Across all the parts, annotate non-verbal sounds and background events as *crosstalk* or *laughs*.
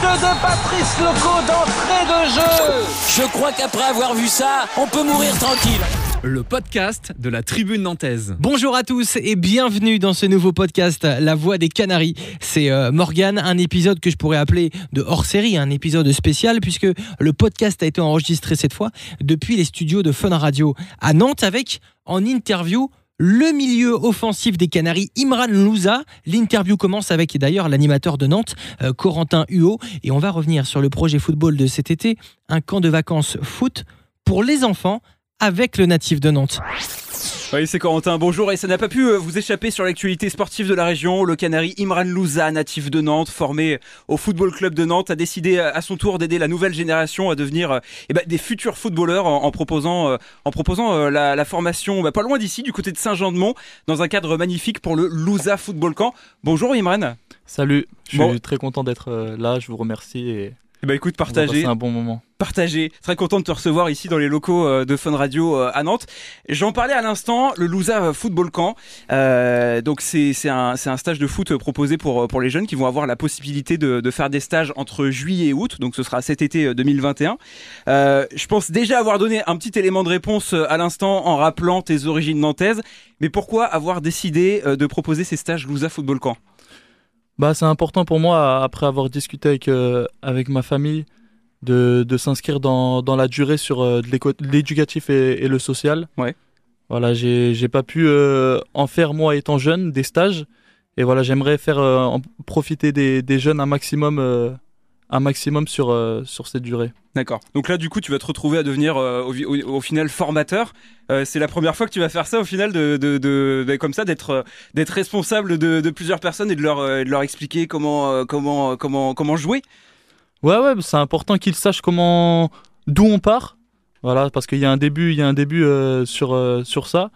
de Patrice Loco d'entrée de jeu. Je crois qu'après avoir vu ça, on peut mourir tranquille. Le podcast de la tribune nantaise. Bonjour à tous et bienvenue dans ce nouveau podcast La Voix des Canaries. C'est euh, Morgane, un épisode que je pourrais appeler de hors série, un épisode spécial puisque le podcast a été enregistré cette fois depuis les studios de Fun Radio à Nantes avec en interview le milieu offensif des Canaries, Imran Louza. L'interview commence avec d'ailleurs l'animateur de Nantes, euh, Corentin Huot, et on va revenir sur le projet football de cet été, un camp de vacances foot pour les enfants avec le natif de Nantes. Oui, c'est Corentin. Bonjour. Et ça n'a pas pu euh, vous échapper sur l'actualité sportive de la région. Le Canari Imran Louza, natif de Nantes, formé au Football Club de Nantes, a décidé euh, à son tour d'aider la nouvelle génération à devenir euh, eh ben, des futurs footballeurs en, proposant, en proposant la, formation bah, pas loin d'ici, du côté de Saint-Jean-de-Mont, dans un cadre magnifique pour le Louza Football Camp. Bonjour Imran. Salut. Je suis très content d'être là. Je vous remercie et bah écoute, partagez. C'est un bon moment. Partagez. Très content de te recevoir ici dans les locaux euh, de Fun Radio euh, à Nantes. J'en parlais à l'instant, le Louza Football Camp. Euh, donc c'est un, un stage de foot proposé pour, pour les jeunes qui vont avoir la possibilité de, de faire des stages entre juillet et août. Donc ce sera cet été 2021. Euh, je pense déjà avoir donné un petit élément de réponse à l'instant en rappelant tes origines nantaises. Mais pourquoi avoir décidé de proposer ces stages Louza Football Camp? Bah, c'est important pour moi, après avoir discuté avec, euh, avec ma famille, de, de s'inscrire dans, dans, la durée sur euh, l'éducatif et, et, le social. Ouais. Voilà, j'ai pas pu euh, en faire, moi, étant jeune, des stages. Et voilà, j'aimerais faire en profiter des, des, jeunes un maximum un maximum sur, euh, sur cette durée. D'accord. Donc là, du coup, tu vas te retrouver à devenir euh, au, final formateur. Euh, c'est la première fois que tu vas faire ça au final, de, de, de, comme ça, d'être d'être responsable de, plusieurs personnes et de leur, de leur expliquer comment, comment, comment, comment jouer. Ouais, ouais, c'est important qu'ils sachent comment, d'où on part. Voilà, parce qu'il y a un début, il y a un début sur, sur ça.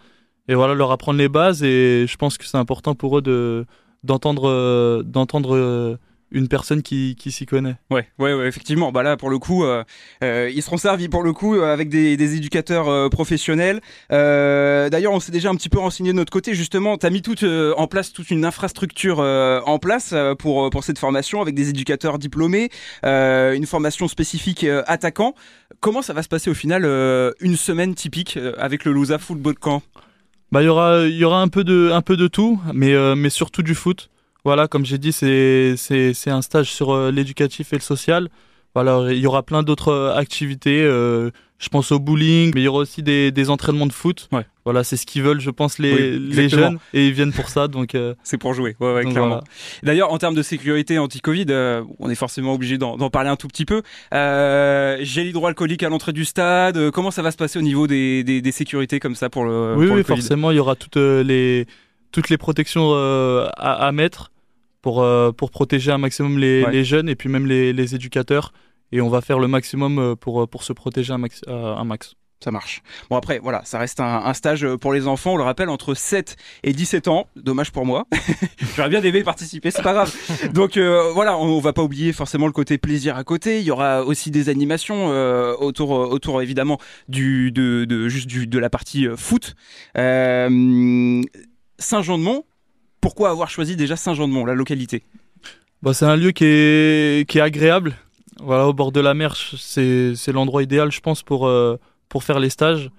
Et voilà, leur apprendre les bases. Et je pense que c'est important pour eux de d'entendre d'entendre une personne qui, qui s'y connaît. Ouais, ouais, ouais, effectivement. Bah là, pour le coup, euh, euh, ils seront servis pour le coup euh, avec des, des éducateurs professionnels. D'ailleurs, on s'est déjà un petit peu renseigné de notre côté. Justement, tu as mis toute en place toute une infrastructure en place pour pour cette formation avec des éducateurs diplômés, une formation spécifique attaquant. Comment ça va se passer au final une semaine typique avec le Lousa Football Camp? Bah, il y aura y aura un peu de un peu de tout, mais mais surtout du foot. Voilà, comme j'ai dit, c'est un stage sur euh, l'éducatif et le social. Voilà, il y aura plein d'autres euh, activités. Euh, je pense au bowling, mais il y aura aussi des, des entraînements de foot. Ouais. Voilà, c'est ce qu'ils veulent, je pense, les, les jeunes, et ils viennent pour ça. Donc c'est pour jouer, ouais, ouais clairement. D'ailleurs, en termes de sécurité anti-Covid, on est forcément obligé d'en parler un tout petit peu. Gel hydroalcoolique à l'entrée du stade. comment ça va se passer au niveau des, des, des sécurités comme ça pour le Oui, pour oui, forcément, il y aura toutes les toutes les protections à, à mettre pour, euh, pour protéger un maximum les, les, jeunes et puis même les, les, éducateurs. Et on va faire le maximum euh, pour, euh, pour se protéger un max. un max. Ça marche. Bon après, voilà, ça reste un, un, stage pour les enfants, on le rappelle, entre 7 et 17 ans. Dommage pour moi. *laughs* J'aurais bien aimé participer, c'est pas grave. Donc voilà, on, on, va pas oublier forcément le côté plaisir à côté. Il y aura aussi des animations autour, autour évidemment du, de, de, juste du, de la partie foot. Saint-Jean-de-Mont, pourquoi avoir choisi déjà Saint-Jean-de-Mont, la localité bah, C'est un lieu qui est, qui est agréable. Voilà, au bord de la mer, c'est l'endroit idéal, je pense, pour, euh, pour faire les stages.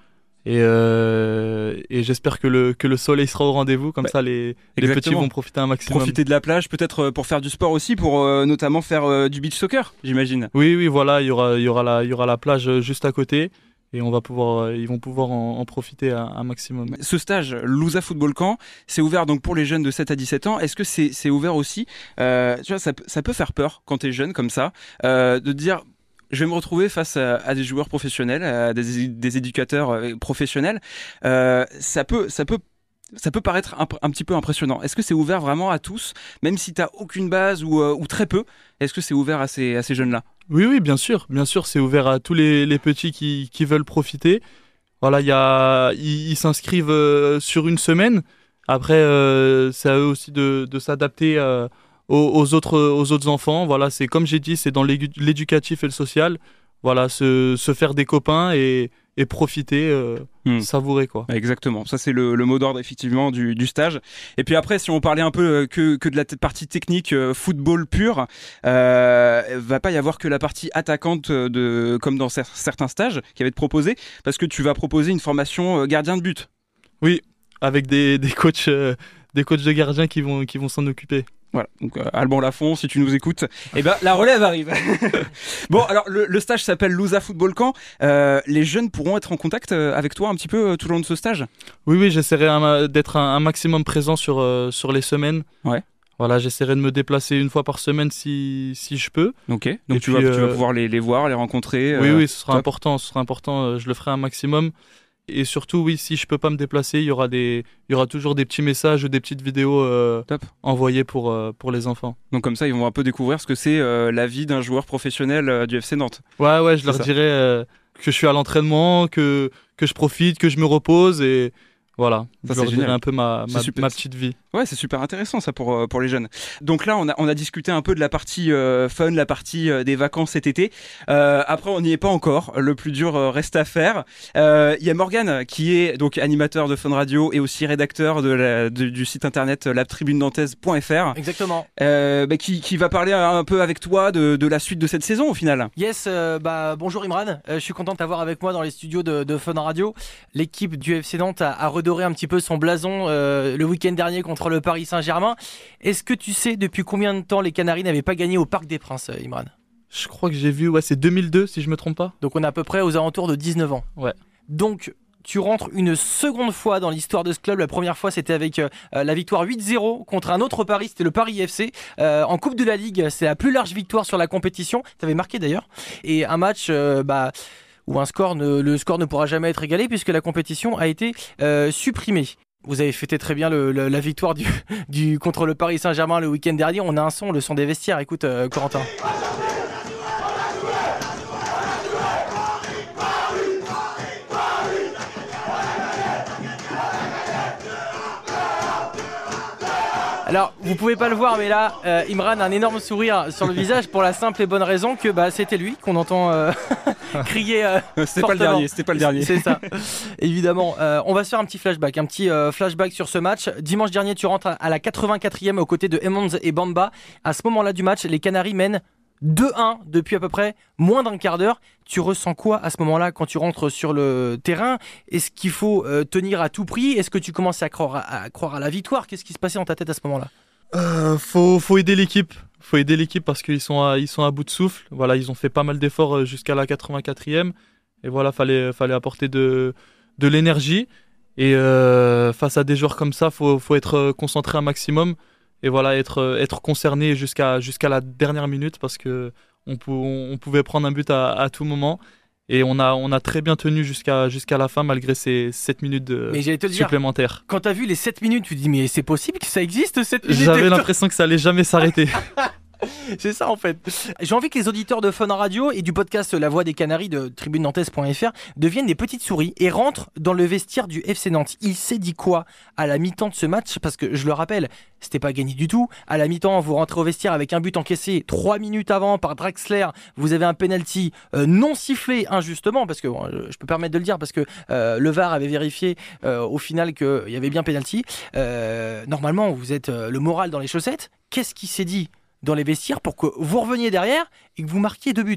Et, euh, et j'espère que le, que le soleil sera au rendez-vous, comme bah, ça les, les, petits vont profiter un maximum. Profiter de la plage, peut-être euh, pour faire du sport aussi, pour notamment faire du beach soccer, j'imagine. Oui, oui, voilà, il y aura, il y, aura la, il y aura la plage juste à côté et on va pouvoir, euh, ils vont pouvoir en, profiter un, maximum. Ce stage Lousa Football Camp, c'est ouvert donc pour les jeunes de 7 à 17 ans. Est-ce que c'est ouvert aussi euh, Tu vois, ça, ça, peut faire peur quand tu es jeune comme ça, euh, de dire je vais me retrouver face à, des joueurs professionnels, à des, des éducateurs euh, professionnels. Ça peut, ça peut ça peut paraître un, petit peu impressionnant. Est-ce que c'est ouvert vraiment à tous, même si tu n'as aucune base ou, ou, très peu Est-ce que c'est ouvert à ces, jeunes-là? Oui, oui, bien sûr. Bien sûr, c'est ouvert à tous les, petits qui, veulent profiter. Voilà, y ils s'inscrivent euh, sur une semaine. Après, euh, c'est à eux aussi de, s'adapter euh, aux, autres, aux autres enfants. Voilà, c'est comme j'ai dit, c'est dans l'éducatif et le social. Voilà, se, se, faire des copains et, et profiter, euh, Hmm. savourer quoi. Exactement, ça c'est le, le mot d'ordre effectivement du, du stage. Et puis après, si on parlait un peu euh, que, que de la partie technique euh, football pur, euh, va pas y avoir que la partie attaquante de comme dans cer- certains stages qui avaient été proposés, parce que tu vas proposer une formation gardien de but. Avec des, des coachs, des coachs de gardiens qui vont, qui vont s'en occuper. Voilà, donc euh, Alban Lafont, si tu nous écoutes, eh ben la relève arrive. *laughs* bon, alors le, le stage s'appelle Lousa Football Camp. Euh, les jeunes pourront être en contact euh, avec toi un petit peu tout au long de ce stage? Oui, oui, j'essaierai d'être un, un maximum présent sur, euh, sur les semaines. Ouais. Voilà, j'essaierai de me déplacer une fois par semaine si, si je peux. Ok. Donc tu, puis, vas, tu vas pouvoir les, les voir, les rencontrer. oui, oui, ce sera top. important, ce sera important. Je le ferai un maximum. Et surtout, oui, si je peux pas me déplacer, il y aura des, il y aura toujours des petits messages ou des petites vidéos euh, envoyées pour, euh, pour les enfants. Donc comme ça, ils vont un peu découvrir ce que c'est euh, la vie d'un joueur professionnel du FC Nantes. Ouais, ouais, je leur ça. dirai euh, que je suis à l'entraînement, que, que je profite, que je me repose et voilà. Ça, je leur dirai génial. un peu ma, ma petite vie. Ouais, c'est super intéressant ça pour, euh, pour les jeunes. Donc là, on a, on a discuté un peu de la partie euh, fun, la partie euh, des vacances cet été. Euh, après, on n'y est pas encore. Le plus dur reste à faire. Il y a Morgane qui est donc animateur de Fun Radio et aussi rédacteur de la- de- du site internet latribunenantaise.fr Exactement. bah, qui, qui va parler un peu avec toi de, de la suite de cette saison au final. Yes, bah bonjour Imran. Je suis content de t'avoir avec moi dans les studios de, de Fun Radio. L'équipe du FC Nantes a, a redoré un petit peu son blason le week-end dernier contre le Paris Saint-Germain. Est-ce que tu sais depuis combien de temps les Canaries n'avaient pas gagné au Parc des Princes, euh, Imran? Je crois que j'ai vu, ouais, c'est 2002 si je me trompe pas. Donc on est à peu près aux alentours de 19 ans. Ouais. Donc tu rentres une seconde fois dans l'histoire de ce club. La première fois, c'était avec euh, la victoire 8-0 contre un autre Paris, c'était le Paris FC. Euh, en Coupe de la Ligue, c'est la plus large victoire sur la compétition. T'avais marqué d'ailleurs. Et un match, euh, bah, où un score ne, le score ne pourra jamais être égalé puisque la compétition a été euh, supprimée. Vous avez fêté très bien la victoire *laughs* contre le Paris Saint-Germain le week-end dernier. On a un son, le son des vestiaires. Écoute, euh, Corentin. Alors, vous pouvez pas le voir, mais là, euh, Imran a un énorme sourire sur le *laughs* visage pour la simple et bonne raison que bah, c'était lui qu'on entend euh, *laughs* crier. euh, *laughs* C'était pas le dernier, c'était pas le dernier. c'est ça. Évidemment. Euh, on va se faire un petit flashback, un petit euh, flashback sur ce match. Dimanche dernier, tu rentres à- à la 84e aux côtés de Emmons et Bamba. À ce moment-là du match, les Canaries mènent 2-1 depuis à peu près moins d'un quart d'heure. Tu ressens quoi à ce moment-là quand tu rentres sur le terrain? Est-ce qu'il faut euh, tenir à tout prix? Est-ce que tu commences à croire à, la victoire? Qu'est-ce qui se passait dans ta tête à ce moment-là? Euh, faut, faut aider l'équipe. Faut aider l'équipe parce qu'ils sont à, ils sont à bout de souffle. Voilà, ils ont fait pas mal d'efforts euh, jusqu'à la 84e. Et voilà, fallait, apporter de, de l'énergie. Et euh, face à des joueurs comme ça, faut, faut être concentré un maximum. Et voilà, être, euh, être concerné jusqu'à, jusqu'à la dernière minute parce que on, pou- on pouvait prendre un but à, à tout moment. Et on a, on a très bien tenu jusqu'à, jusqu'à la fin malgré ces 7 minutes de Mais j'allais te le dire, supplémentaires. quand t'as vu les 7 minutes, tu te dis mais c'est possible que ça existe 7 minutes? J'avais l'impression que ça allait jamais s'arrêter. *laughs* *laughs* C'est ça en fait. J'ai envie que les auditeurs de Fun Radio et du podcast La Voix des Canaries de tribunenantaise.fr deviennent des petites souris et rentrent dans le vestiaire du FC Nantes. Il s'est dit quoi à la mi-temps de ce match? Parce que je le rappelle, c'était pas gagné du tout. À la mi-temps, vous rentrez au vestiaire avec un but encaissé 3 minutes avant par Draxler. Vous avez un penalty euh, non sifflé injustement parce que je, peux permettre de le dire parce que euh, le VAR avait vérifié euh, au final qu'il y avait bien penalty. Normalement, vous êtes le moral dans les chaussettes. Qu'est-ce qui s'est dit? Dans les vestiaires pour que vous reveniez derrière et que vous marquiez deux buts.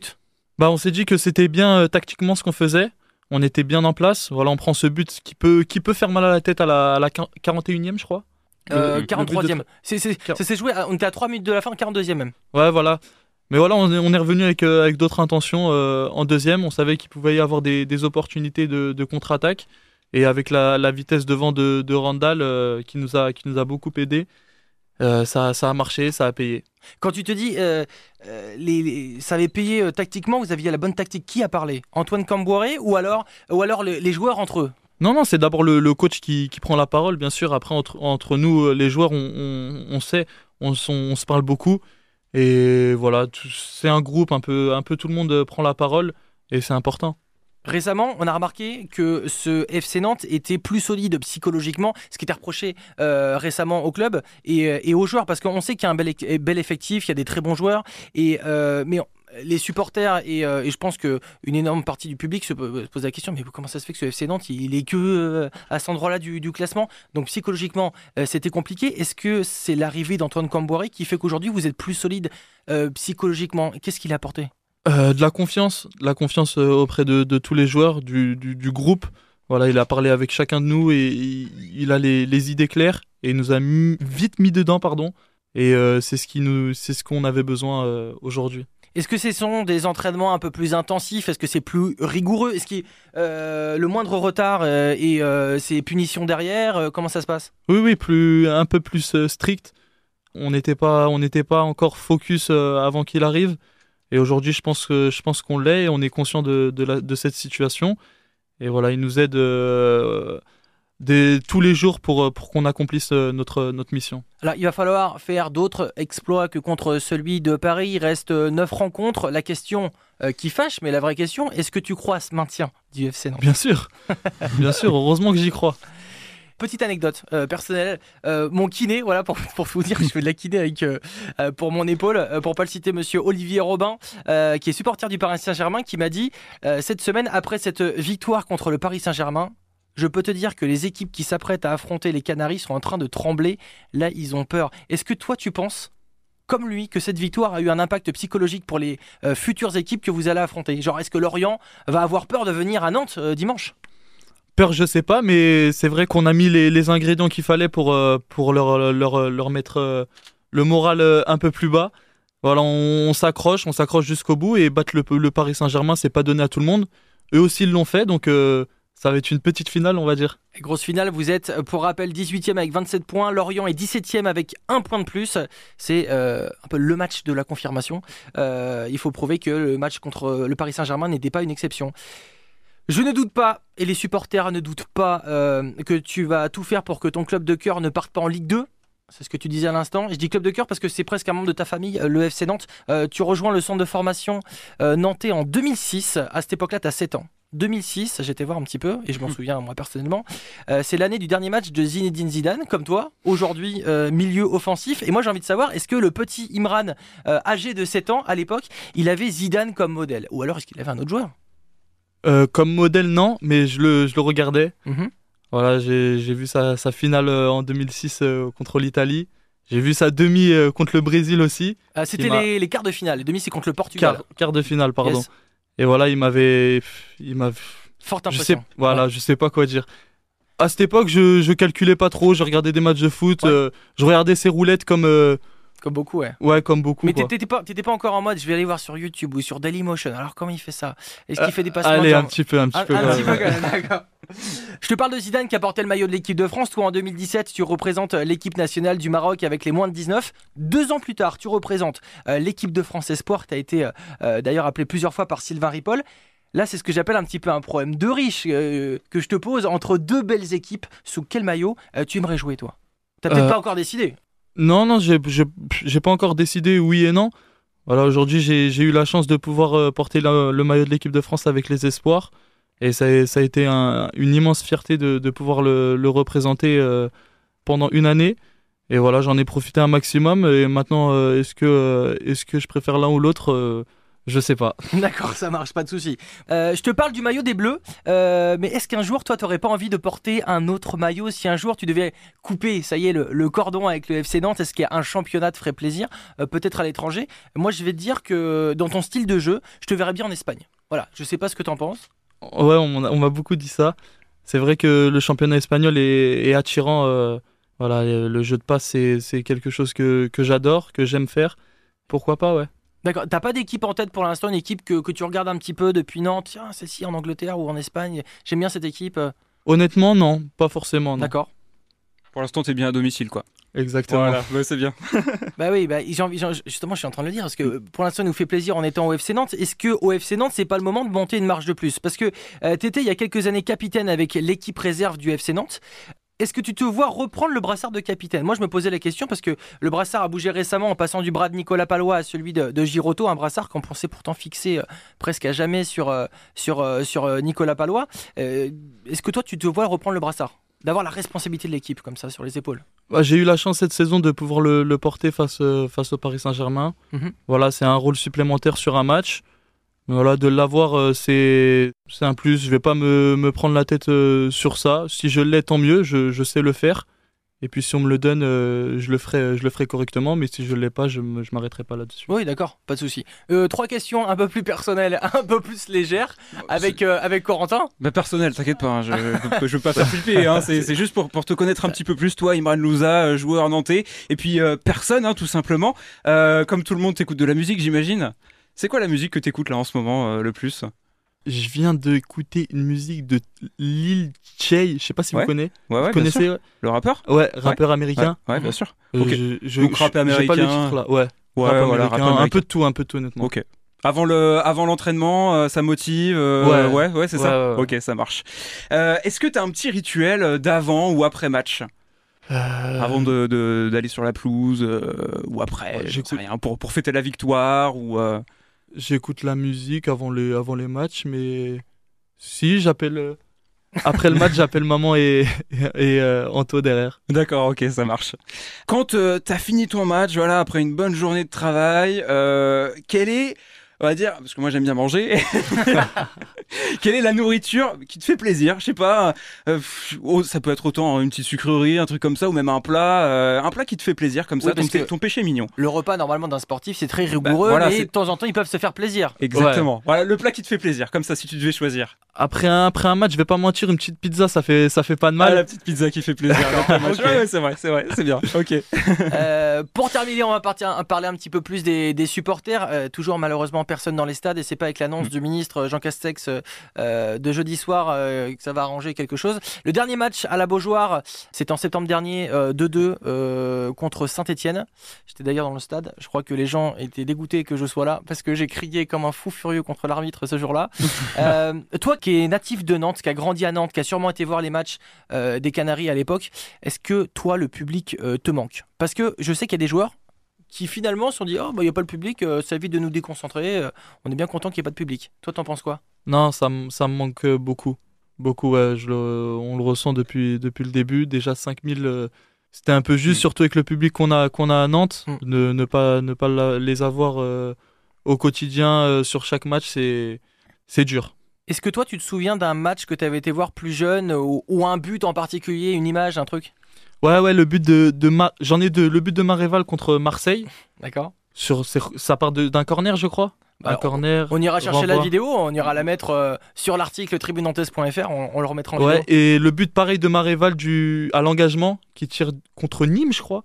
Bah, on s'est dit que c'était bien euh, tactiquement ce qu'on faisait. On était bien en place. Voilà, on prend ce but qui peut, qui peut faire mal à la tête à la, à la quin- 41e, je crois. Euh, Le- le but 43e. de- C'est, c'est- Quar- ça s'est joué, à- on était à 3 minutes de la fin, 42e même. Ouais, voilà. Mais voilà, on est, on est revenu avec, euh, avec d'autres intentions euh, en deuxième. On savait qu'il pouvait y avoir des, des opportunités de, de contre-attaque. Et avec la, la vitesse devant de, de Randall euh, qui, nous a, qui nous a beaucoup aidé, euh, ça, ça a marché, ça a payé. Quand tu te dis, euh, euh, les, les- ça avait payé tactiquement, vous aviez la bonne tactique. Qui a parlé? Antoine Camboiré ou alors, ou alors les, les joueurs entre eux? Non, non, c'est d'abord le, le coach qui, qui prend la parole, bien sûr. Après, entre, entre nous, les joueurs, on, on, on sait, on, on se parle beaucoup. Et voilà, c'est un groupe, un peu, un peu tout le monde prend la parole. Et c'est important. Récemment, on a remarqué que ce FC Nantes était plus solide psychologiquement, ce qui était reproché euh, récemment au club et, euh, et aux joueurs, parce qu'on sait qu'il y a un bel, effectif, il y a des très bons joueurs, euh, mais les supporters et, je pense que une énorme partie du public se, po- se pose la question mais comment ça se fait que ce FC Nantes il est que à cet endroit-là du, classement? Donc psychologiquement c'était compliqué. Est-ce que c'est l'arrivée d'Antoine Camboiré qui fait qu'aujourd'hui vous êtes plus solide psychologiquement? Qu'est-ce qu'il a apporté? Euh, de la confiance, de la confiance euh, auprès de, de tous les joueurs du, du, du groupe. Voilà, il a parlé avec chacun de nous et il, il a les, les idées claires et il nous a mis- vite mis dedans, pardon. Et euh, c'est ce qui nous, c'est ce qu'on avait besoin euh, aujourd'hui. Est-ce que ce sont des entraînements un peu plus intensifs? Est-ce que c'est plus rigoureux? Est-ce que le moindre retard et ces punitions derrière? Comment ça se passe? Oui, oui, plus un peu plus strict. On n'était pas, on n'était pas encore focus avant qu'il arrive. Et aujourd'hui, je pense que je pense qu'on l'est et on est conscient de, de, la- de cette situation. Et voilà, il nous aide euh, des- tous les jours pour, euh, pour qu'on accomplisse euh, notre, notre mission. Alors, il va falloir faire d'autres exploits que contre celui de Paris. Il reste 9 rencontres. La question euh, qui fâche, mais la vraie question, est-ce que tu crois à ce maintien du FC Nantes? Bien sûr, bien sûr, heureusement que j'y crois. Petite anecdote euh, personnelle, euh, mon kiné, voilà pour, pour vous dire, je fais de la kiné euh, pour mon épaule, pour pas le citer, Monsieur Olivier Robin, qui est supporter du Paris Saint-Germain, qui m'a dit cette semaine après cette victoire contre le Paris Saint-Germain. Je peux te dire que les équipes qui s'apprêtent à affronter les Canaries sont en train de trembler. Là, ils ont peur. Est-ce que toi, tu penses, comme lui, que cette victoire a eu un impact psychologique pour les futures équipes que vous allez affronter? Genre, est-ce que Lorient va avoir peur de venir à Nantes dimanche? Peur, je sais pas, mais c'est vrai qu'on a mis les, ingrédients qu'il fallait pour, euh, pour leur, leur, leur mettre euh, le moral euh, un peu plus bas. Voilà, on, s'accroche, on s'accroche jusqu'au bout et battre le, le Paris Saint-Germain, c'est pas donné à tout le monde. Eux aussi l'ont fait, donc ça va être une petite finale, on va dire. Grosse finale, vous êtes, pour rappel, 18e avec 27 points. Lorient est 17e avec un point de plus. C'est un peu le match de la confirmation. Il faut prouver que le match contre le Paris Saint-Germain n'était pas une exception. Je ne doute pas, et les supporters ne doutent pas, euh, que tu vas tout faire pour que ton club de cœur ne parte pas en Ligue 2. C'est ce que tu disais à l'instant. Je dis club de cœur parce que c'est presque un membre de ta famille, euh, le FC Nantes. Euh, tu rejoins le centre de formation euh, nantais en 2006. À cette époque-là, tu as 7 ans. 2006, j'étais voir un petit peu, et je m'en *laughs* souviens moi personnellement. Euh, c'est l'année du dernier match de Zinedine Zidane, comme toi, aujourd'hui euh, milieu offensif. Et moi j'ai envie de savoir, est-ce que le petit Imran, euh, âgé de 7 ans à l'époque, il avait Zidane comme modèle? Ou alors est-ce qu'il avait un autre joueur? Euh, comme modèle, non, mais je le, je le regardais. Mhm. Voilà, j'ai j'ai vu sa, sa finale euh, en 2006 euh, contre l'Italie. J'ai vu sa demi euh, contre le Brésil aussi. Euh, C'était les, les quarts de finale. Les demi, c'est contre le Portugal. Quart, quart de finale, pardon. Yes. Et voilà, il m'avait. Il m'a. Je sais, impression. voilà, Ouais. je sais pas quoi dire. À cette époque, je, je calculais pas trop. Je regardais des matchs de foot. Ouais. je regardais ses roulettes comme. Comme beaucoup, ouais. ouais, comme beaucoup. Mais t'étais pas, pas encore en mode, je vais aller voir sur YouTube ou sur Dailymotion. Alors comment il fait ça? Est-ce qu'il Euh, fait des passements Allez, un petit peu, un petit Un, peu. un ouais, petit peu d'accord. Je te parle de Zidane qui a porté le maillot de l'équipe de France. Toi, en 2017, tu représentes euh, l'équipe nationale du Maroc avec les moins de 19. Deux ans plus tard, tu représentes euh, l'équipe de France Espoir. Tu as été euh, d'ailleurs appelé plusieurs fois par Sylvain Ripoll. Là, c'est ce que j'appelle un petit peu un problème de riche que je te pose entre deux belles équipes. Sous quel maillot tu aimerais jouer, toi? T'as peut-être pas encore décidé. Non, non, j'ai j'ai- pas encore décidé oui et non. Voilà, aujourd'hui, j'ai eu la chance de pouvoir euh, porter le, maillot de l'équipe de France avec les espoirs. Et ça, a- été un- une immense fierté de, pouvoir le, représenter euh, pendant une année. Et voilà, j'en ai profité un maximum. Et maintenant, euh, est-ce que, je préfère l'un ou l'autre Je sais pas. *laughs* D'accord, ça marche, pas de souci. Euh, je te parle du maillot des Bleus, euh, mais est-ce qu'un jour, toi, t'aurais pas envie de porter un autre maillot Si un jour tu devais couper, ça y est, le, le cordon avec le FC Nantes, est-ce qu'il y a un championnat te ferait plaisir Euh, Peut-être à l'étranger? Moi, je vais te dire que dans ton style de jeu, je te verrais bien en Espagne. Voilà, je sais pas ce que t'en penses. Ouais, on, m'a- beaucoup dit ça. C'est vrai que le championnat espagnol est, est attirant. voilà, le jeu de passe, c'est c'est quelque chose que, que j'adore, que j'aime faire. Pourquoi pas, ouais. D'accord, t'as pas d'équipe en tête pour l'instant, une équipe que, que tu regardes un petit peu depuis Nantes? Tiens, celle-ci en Angleterre ou en Espagne, j'aime bien cette équipe. euh, Honnêtement, non, pas forcément. non. D'accord. Pour l'instant, t'es bien à domicile, quoi. Exactement. Voilà, ouais, c'est bien. *laughs* Bah oui, bah, j'ai envie, j'ai- justement, je suis en train de le dire, parce que pour l'instant, il nous fait plaisir en étant au FC Nantes. Est-ce que au FC Nantes, c'est pas le moment de monter une marge de plus? Parce que euh, t'étais il y a quelques années capitaine avec l'équipe réserve du FC Nantes. Est-ce que tu te vois reprendre le brassard de capitaine? Moi, je me posais la question parce que le brassard a bougé récemment en passant du bras de Nicolas Palois à celui de, de un brassard qu'on pensait pourtant fixé euh, presque à jamais sur, euh, sur, euh, sur Nicolas Palois. Euh, Est-ce que toi, tu te vois reprendre le brassard? D'avoir la responsabilité de l'équipe comme ça sur les épaules Bah, J'ai eu la chance cette saison de pouvoir le, le porter face, face au Paris Saint-Germain. Mhm. Voilà, c'est un rôle supplémentaire sur un match. Voilà, de l'avoir, euh, c'est c'est un plus. Je vais pas me, me prendre la tête euh, sur ça. Si je l'ai, tant mieux, je, je sais le faire. Et puis si on me le donne, euh, je, le ferai, je le ferai correctement. Mais si je l'ai pas, je ne m'arrêterai pas là-dessus. Oui, d'accord, pas de souci. Euh, trois questions un peu plus personnelles, *laughs* un peu plus légères, avec, euh, avec Corentin. Bah personnel, t'inquiète pas, hein, je, je, je veux pas faire flipper, hein, c'est *laughs* c'est juste pour, pour te connaître un petit peu plus, toi, Imran Louza, joueur nantais, et puis euh, personne, hein, tout simplement. Euh, comme tout le monde, t'écoutes de la musique, j'imagine. C'est quoi la musique que t'écoutes là en ce moment euh, le plus? Je viens d'écouter une musique de Lil Chey. Je sais pas si Ouais, vous connaissez. Ouais, ouais, vous bien connaissez. Le rappeur? Ouais, rappeur américain. ouais, bien sûr. Euh, Ok. je, je, Donc, rap je- j'ai pas le américain. titre là. Ouais. Ouais, rap voilà, américain, Un américain. peu de tout, un peu de tout honnêtement. Ok. Avant le, avant l'entraînement, euh, ça motive. euh, Ouais. ouais, ouais, c'est Ouais, ça. ouais, ouais. Ok, ça marche. Euh, Est-ce que t'as un petit rituel euh, d'avant ou après match, Euh, avant de de- d'aller sur la pelouse euh, ou après, Ouais, j'en sais j'écoute- rien, pour pour fêter la victoire ou. euh, J'écoute la musique avant les, avant les matchs, mais si j'appelle. euh, Après le match, j'appelle *laughs* maman et, et, et, euh, Anto derrière. D'accord, ok, ça marche. Quand euh, t'as fini ton match, voilà, après une bonne journée de travail, euh, quelle est, on va dire, parce que moi j'aime bien manger, *laughs* quelle est la nourriture qui te fait plaisir? Je sais pas, euh, oh, ça peut être autant une petite sucrerie, un truc comme ça, ou même un plat, euh, un plat qui te fait plaisir comme ça, Oui, ton, que- ton péché mignon. Le repas, normalement, d'un sportif, c'est très rigoureux, voilà, mais de temps en temps, ils peuvent se faire plaisir. Exactement. Voilà, le plat qui te fait plaisir, comme ça, si tu devais choisir. Après un, après un match, je vais pas mentir, une petite pizza, ça fait, ça fait pas de mal. Ah, la petite pizza qui fait plaisir. après le match. Ok. Ouais, ouais, c'est vrai, c'est vrai, c'est bien. Ok. Euh, pour terminer, on va partir, parler un petit peu plus des, des supporters. Euh, toujours malheureusement personne dans les stades et c'est pas avec l'annonce Mm. du ministre Jean Castex euh, de jeudi soir euh, que ça va arranger quelque chose. Le dernier match à la Beaujoire, c'était en septembre dernier, euh, 2-2 euh, contre Saint-Etienne. J'étais d'ailleurs dans le stade. Je crois que les gens étaient dégoûtés que je sois là parce que j'ai crié comme un fou furieux contre l'arbitre ce jour-là. *laughs* Euh, toi qui es natif de Nantes, qui a grandi à Nantes, qui a sûrement été voir les matchs euh, des Canaries à l'époque, est-ce que toi, le public euh, te manque? Parce que je sais qu'il y a des joueurs qui finalement se sont dit Oh, bah, il n'y a pas le public, euh, ça évite de nous déconcentrer, euh, on est bien content qu'il n'y ait pas de public. Toi, t'en penses quoi? Non, ça, me- ça me manque euh, beaucoup. Beaucoup, ouais, je le- on le ressent depuis, depuis le début. Déjà 5000, euh, c'était un peu juste, Mm. surtout avec le public qu'on a, qu'on a à Nantes. Mm. Ne, ne pas, ne pas la- les avoir au quotidien sur chaque match, c'est c'est dur. Est-ce que toi, tu te souviens d'un match que tu avais été voir plus jeune ou, ou un but en particulier, une image, un truc? Ouais, ouais, le but de, de Ma- j'en ai deux. Le but de Maréval contre Marseille. D'accord Sur, ça part d'un corner, je crois. Un Alors, corner. On ira chercher la vidéo, on ira la mettre euh, sur l'article tribunantes.fr, on, on le remettra en Ouais, vidéo. et le but pareil de Maréval du, à l'engagement, qui tire contre Nîmes, je crois,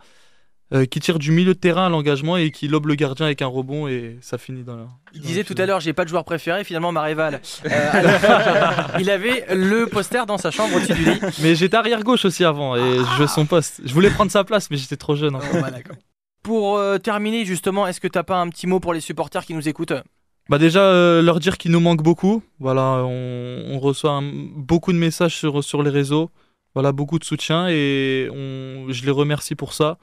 euh, qui tire du milieu de terrain à l'engagement et qui lobe le gardien avec un rebond et ça finit dans la. Il disait tout à l'heure, j'ai pas de joueur préféré, finalement Maréval. Euh, alors, *laughs* il avait le poster dans sa chambre au-dessus du lit. Mais j'étais arrière gauche aussi avant et je jouais son poste. Je voulais prendre sa place, mais j'étais trop jeune. encore. Pour euh, terminer, justement, est-ce que t'as pas un petit mot pour les supporters qui nous écoutent? Bah déjà euh, leur dire qu'il nous manque beaucoup. Voilà, on, on reçoit un- beaucoup de messages sur, sur les réseaux. Voilà, beaucoup de soutien et on, je les remercie pour ça.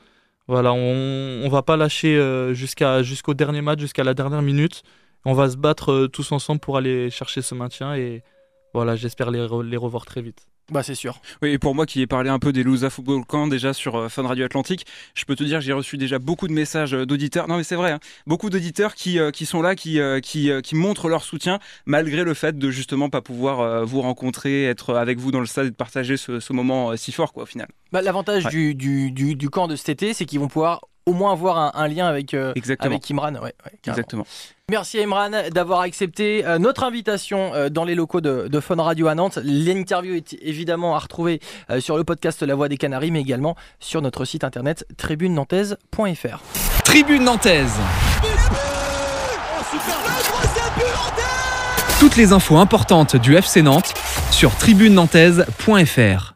Voilà, on, on va pas lâcher euh, jusqu'à jusqu'au dernier match, jusqu'à la dernière minute. On va se battre euh, tous ensemble pour aller chercher ce maintien et voilà, j'espère les, re- les revoir très vite. Bah c'est sûr. Oui, et pour moi qui ai parlé un peu des Lousa Football Camp déjà sur euh, Fun Radio Atlantique, je peux te dire que j'ai reçu déjà beaucoup de messages euh, d'auditeurs. Non mais c'est vrai, hein, beaucoup d'auditeurs qui, euh, qui sont là, qui, qui, qui montrent leur soutien malgré le fait de justement pas pouvoir vous rencontrer, être avec vous dans le stade et de partager ce, ce moment si fort quoi au final. Bah, L'avantage Ouais. du, du, du, du camp de cet été, c'est qu'ils vont pouvoir au moins avoir un, un lien avec, euh, Exactement. avec Imran. Ouais. Exactement. Merci à Imran d'avoir accepté euh, notre invitation euh, dans les locaux de, de Fun Radio à Nantes. L'interview est évidemment à retrouver sur le podcast La Voix des Canaries, mais également sur notre site internet tribunenantaise.fr. Tribune Nantaise. Toutes les infos importantes du FC Nantes sur tribunenantaise.fr.